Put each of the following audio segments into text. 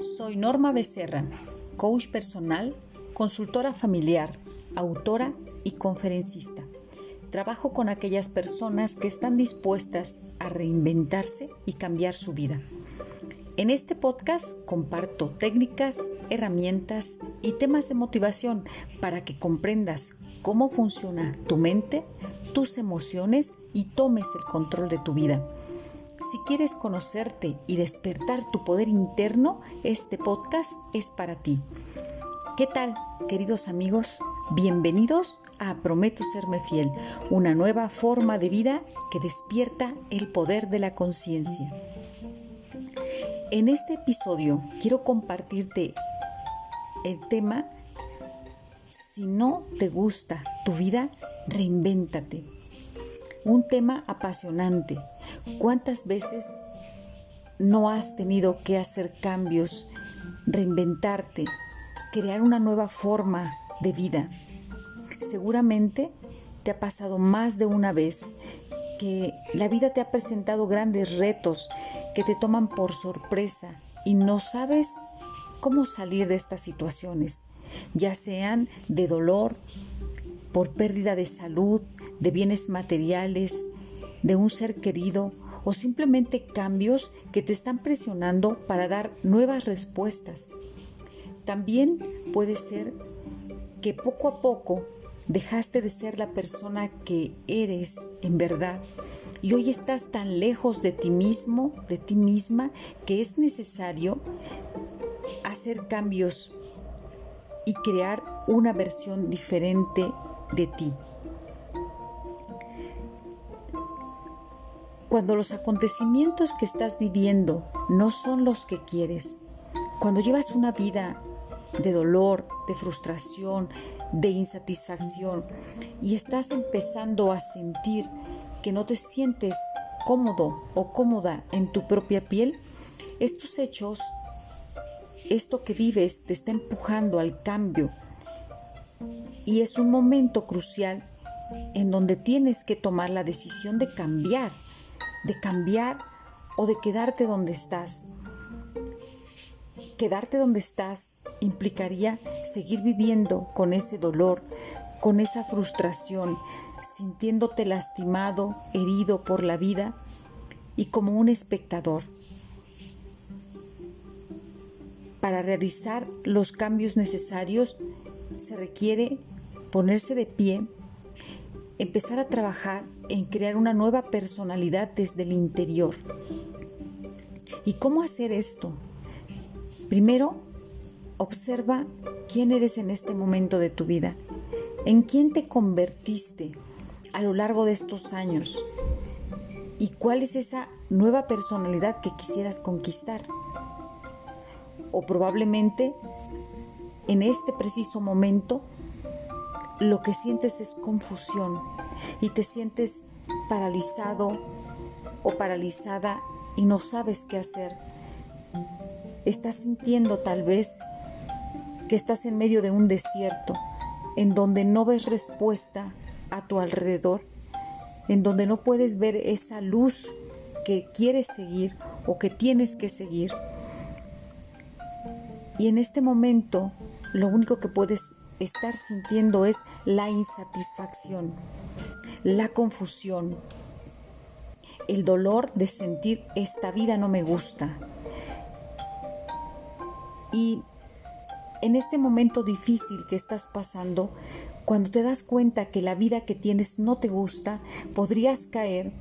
Soy Norma Becerra, coach personal, consultora familiar, autora y conferencista. Trabajo con aquellas personas que están dispuestas a reinventarse y cambiar su vida. En este podcast comparto técnicas, herramientas y temas de motivación para que comprendas cómo funciona tu mente, tus emociones y tomes el control de tu vida. Si quieres conocerte y despertar tu poder interno, este podcast es para ti. ¿Qué tal, queridos amigos? Bienvenidos a Prometo Serme Fiel, una nueva forma de vida que despierta el poder de la conciencia. En este episodio quiero compartirte el tema Si no te gusta tu vida, reinvéntate. Un tema apasionante ¿Cuántas veces no has tenido que hacer cambios, reinventarte, crear una nueva forma de vida? Seguramente te ha pasado más de una vez que la vida te ha presentado grandes retos que te toman por sorpresa y no sabes cómo salir de estas situaciones, ya sean de dolor, por pérdida de salud, de bienes materiales, de un ser querido o simplemente cambios que te están presionando para dar nuevas respuestas. También puede ser que poco a poco dejaste de ser la persona que eres en verdad y hoy estás tan lejos de ti mismo, de ti misma, que es necesario hacer cambios y crear una versión diferente de ti. Cuando los acontecimientos que estás viviendo no son los que quieres, cuando llevas una vida de dolor, de frustración, de insatisfacción y estás empezando a sentir que no te sientes cómodo o cómoda en tu propia piel, estos hechos, esto que vives te está empujando al cambio. Y es un momento crucial en donde tienes que tomar la decisión de cambiar de cambiar o de quedarte donde estás. Quedarte donde estás implicaría seguir viviendo con ese dolor, con esa frustración, sintiéndote lastimado, herido por la vida y como un espectador. Para realizar los cambios necesarios se requiere ponerse de pie empezar a trabajar en crear una nueva personalidad desde el interior. ¿Y cómo hacer esto? Primero, observa quién eres en este momento de tu vida, en quién te convertiste a lo largo de estos años y cuál es esa nueva personalidad que quisieras conquistar. O probablemente en este preciso momento lo que sientes es confusión y te sientes paralizado o paralizada y no sabes qué hacer. Estás sintiendo tal vez que estás en medio de un desierto en donde no ves respuesta a tu alrededor, en donde no puedes ver esa luz que quieres seguir o que tienes que seguir. Y en este momento lo único que puedes estar sintiendo es la insatisfacción, la confusión, el dolor de sentir esta vida no me gusta. Y en este momento difícil que estás pasando, cuando te das cuenta que la vida que tienes no te gusta, podrías caer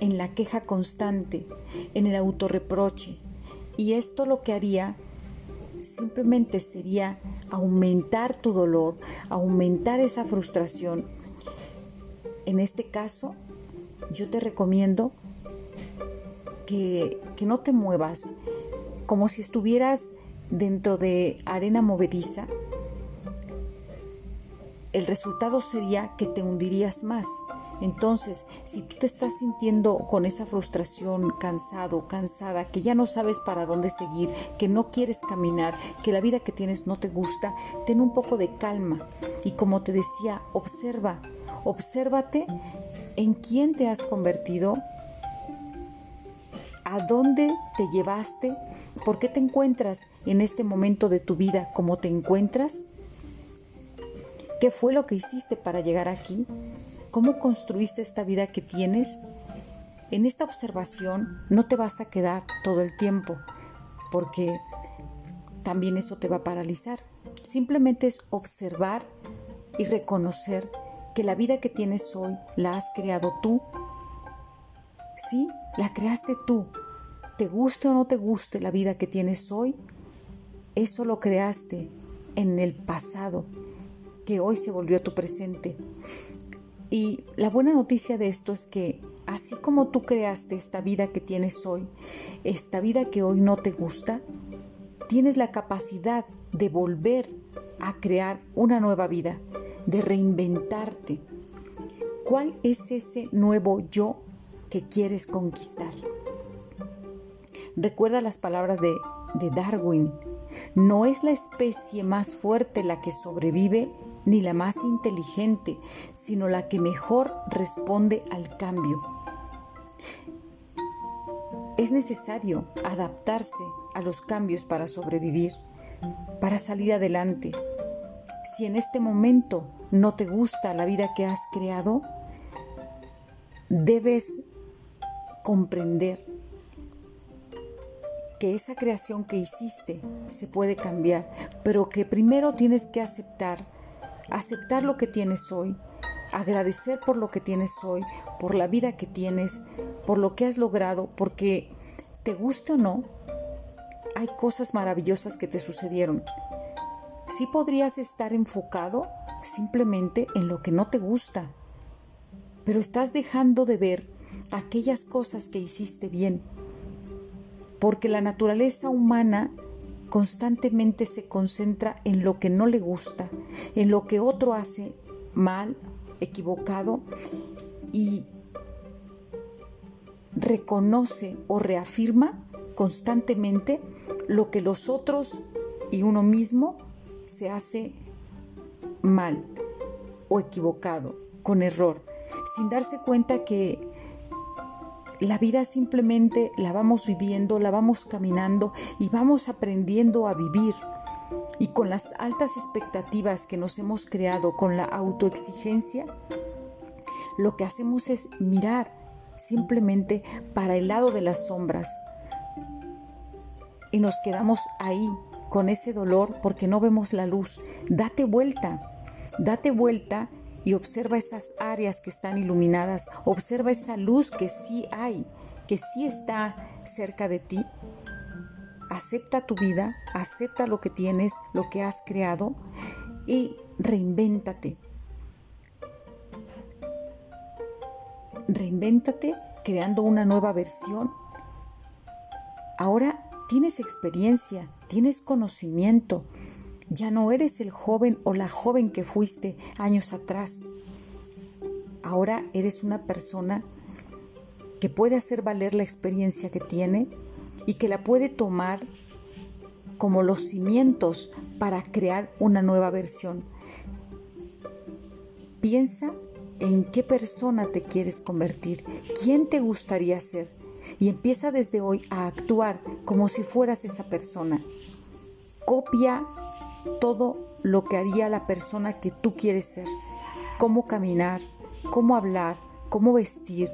en la queja constante, en el autorreproche. Y esto lo que haría simplemente sería aumentar tu dolor, aumentar esa frustración. En este caso, yo te recomiendo que, que no te muevas como si estuvieras dentro de arena movediza. El resultado sería que te hundirías más. Entonces, si tú te estás sintiendo con esa frustración, cansado, cansada, que ya no sabes para dónde seguir, que no quieres caminar, que la vida que tienes no te gusta, ten un poco de calma. Y como te decía, observa, obsérvate en quién te has convertido, ¿A dónde te llevaste? ¿Por qué te encuentras en este momento de tu vida como te encuentras? ¿Qué fue lo que hiciste para llegar aquí? ¿Cómo construiste esta vida que tienes? En esta observación no te vas a quedar todo el tiempo, porque también eso te va a paralizar. Simplemente es observar y reconocer que la vida que tienes hoy la has creado tú. Sí, la creaste tú. Te guste o no te guste la vida que tienes hoy, eso lo creaste en el pasado, que hoy se volvió tu presente. Y la buena noticia de esto es que así como tú creaste esta vida que tienes hoy, esta vida que hoy no te gusta, tienes la capacidad de volver a crear una nueva vida, de reinventarte. ¿Cuál es ese nuevo yo que quieres conquistar. Recuerda las palabras de, Darwin. No es la especie más fuerte la que sobrevive ni la más inteligente, sino la que mejor responde al cambio. Es necesario adaptarse a los cambios para sobrevivir, para salir adelante. Si en este momento no te gusta la vida que has creado, debes comprender que esa creación que hiciste se puede cambiar, pero que primero tienes que aceptar, aceptar lo que tienes hoy, agradecer por lo que tienes hoy, por la vida que tienes, por lo que has logrado, porque te guste o no, hay cosas maravillosas que te sucedieron. Sí podrías estar enfocado simplemente en lo que no te gusta, pero estás dejando de ver aquellas cosas que hiciste bien, porque la naturaleza humana constantemente se concentra en lo que no le gusta, en lo que otro hace mal, equivocado, y reconoce o reafirma constantemente lo que los otros y uno mismo se hace mal o equivocado, con error, sin darse cuenta que la vida simplemente la vamos viviendo, la vamos caminando y vamos aprendiendo a vivir. Y con las altas expectativas que nos hemos creado, con la autoexigencia, lo que hacemos es mirar simplemente para el lado de las sombras. Y nos quedamos ahí con ese dolor porque no vemos la luz. Date vuelta, date vuelta y observa esas áreas que están iluminadas, observa esa luz que sí hay, que sí está cerca de ti. Acepta tu vida, acepta lo que tienes, lo que has creado y reinvéntate. Reinvéntate creando una nueva versión. Ahora tienes experiencia, tienes conocimiento, ya no eres el joven o la joven que fuiste años atrás. Ahora eres una persona que puede hacer valer la experiencia que tiene y que la puede tomar como los cimientos para crear una nueva versión. Piensa en qué persona te quieres convertir, quién te gustaría ser y empieza desde hoy a actuar como si fueras esa persona. Copia todo lo que haría la persona que tú quieres ser. Cómo caminar, cómo hablar, cómo vestir,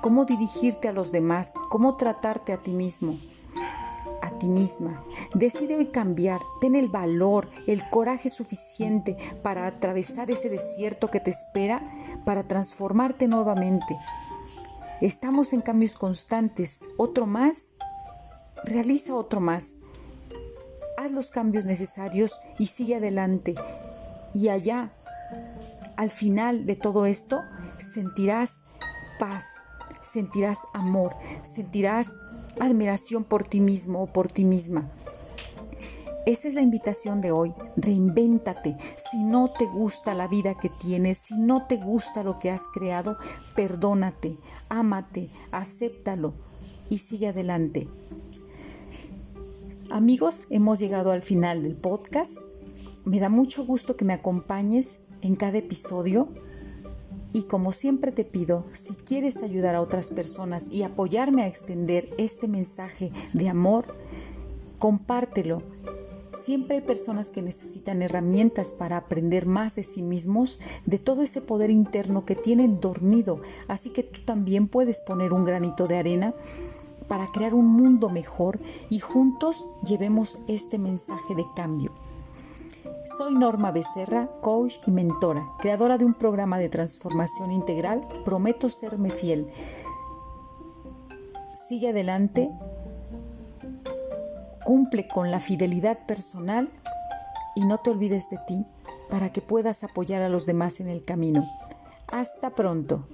cómo dirigirte a los demás, cómo tratarte a ti mismo, a ti misma. Decide hoy cambiar, ten el valor, el coraje suficiente para atravesar ese desierto que te espera, para transformarte nuevamente. Estamos en cambios constantes. Otro más, realiza otro más haz los cambios necesarios y sigue adelante. Y allá, al final de todo esto, sentirás paz, sentirás amor, sentirás admiración por ti mismo o por ti misma. Esa es la invitación de hoy. Reinvéntate. Si no te gusta la vida que tienes, si no te gusta lo que has creado, perdónate, ámate, acéptalo y sigue adelante. Amigos, hemos llegado al final del podcast. Me da mucho gusto que me acompañes en cada episodio. Y como siempre te pido, si quieres ayudar a otras personas y apoyarme a extender este mensaje de amor, compártelo. Siempre hay personas que necesitan herramientas para aprender más de sí mismos, de todo ese poder interno que tienen dormido. Así que tú también puedes poner un granito de arena para crear un mundo mejor y juntos llevemos este mensaje de cambio. Soy Norma Becerra, coach y mentora, creadora de un programa de transformación integral. Prometo serme fiel. Sigue adelante, cumple con la fidelidad personal y no te olvides de ti para que puedas apoyar a los demás en el camino. Hasta pronto.